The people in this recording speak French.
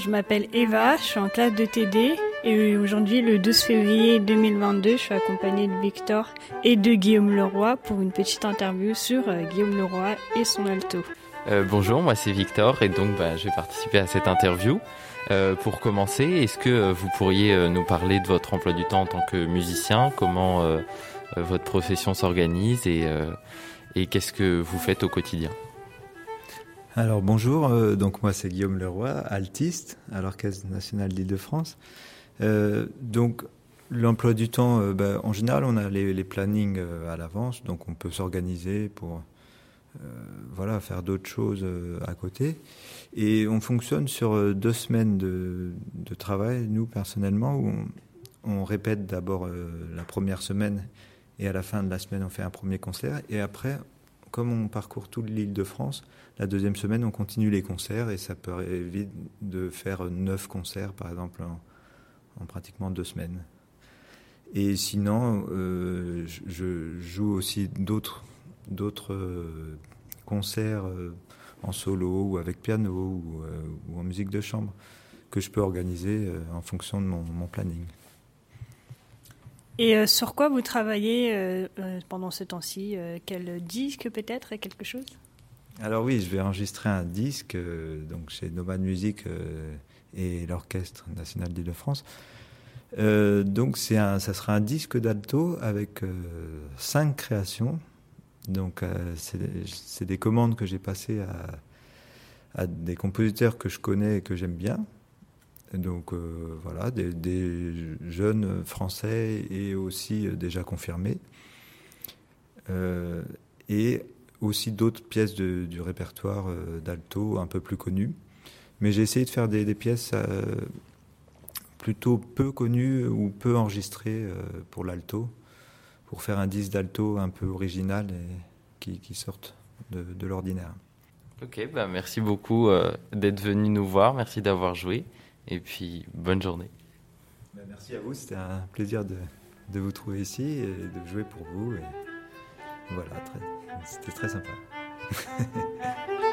je m'appelle Eva, je suis en classe de TD et aujourd'hui, le 12 février 2022, je suis accompagnée de Victor et de Guillaume Leroy pour une petite interview sur euh, Guillaume Leroy et son alto. Euh, bonjour, moi c'est Victor et donc bah, je vais participer à cette interview. Euh, pour commencer, est-ce que vous pourriez nous parler de votre emploi du temps en tant que musicien, comment votre profession s'organise et, et qu'est-ce que vous faites au quotidien? Alors bonjour, euh, donc moi c'est Guillaume Leroy, altiste à l'Orchestre national d'Île-de-France. Euh, donc l'emploi du temps, euh, ben, en général on a les, plannings à l'avance, donc on peut s'organiser pour voilà faire d'autres choses à côté. Et on fonctionne sur deux semaines de, travail, nous personnellement, on répète d'abord la première semaine et à la fin de la semaine on fait un premier concert et après comme on parcourt toute l'île de France, la deuxième semaine, on continue les concerts et ça peut éviter de faire neuf concerts, par exemple, en, pratiquement deux semaines. Et sinon, euh, je joue aussi d'autres euh, concerts euh, en solo ou avec piano ou, en musique de chambre que je peux organiser en fonction de mon planning. Et euh, sur quoi vous travaillez euh, euh, pendant ce temps-ci Quel disque peut-être quelque chose? Alors oui, je vais enregistrer un disque donc chez Nomad Music et l'Orchestre national d'Île-de-France. donc c'est un, ça sera un disque d'alto avec cinq créations. Donc c'est des commandes que j'ai passées à, des compositeurs que je connais et que j'aime bien. Donc euh, voilà, des, jeunes français et aussi euh, déjà confirmés. Euh, et aussi d'autres pièces du répertoire d'alto un peu plus connues. Mais j'ai essayé de faire des, pièces plutôt peu connues ou peu enregistrées pour l'alto, pour faire un disque d'alto un peu original et qui, sorte de, l'ordinaire. Ok, bah merci beaucoup d'être venu nous voir, merci d'avoir joué. Et puis, bonne journée. Ben, merci à vous, c'était un plaisir de, de, vous trouver ici et de jouer pour vous. Et voilà, c'était très sympa.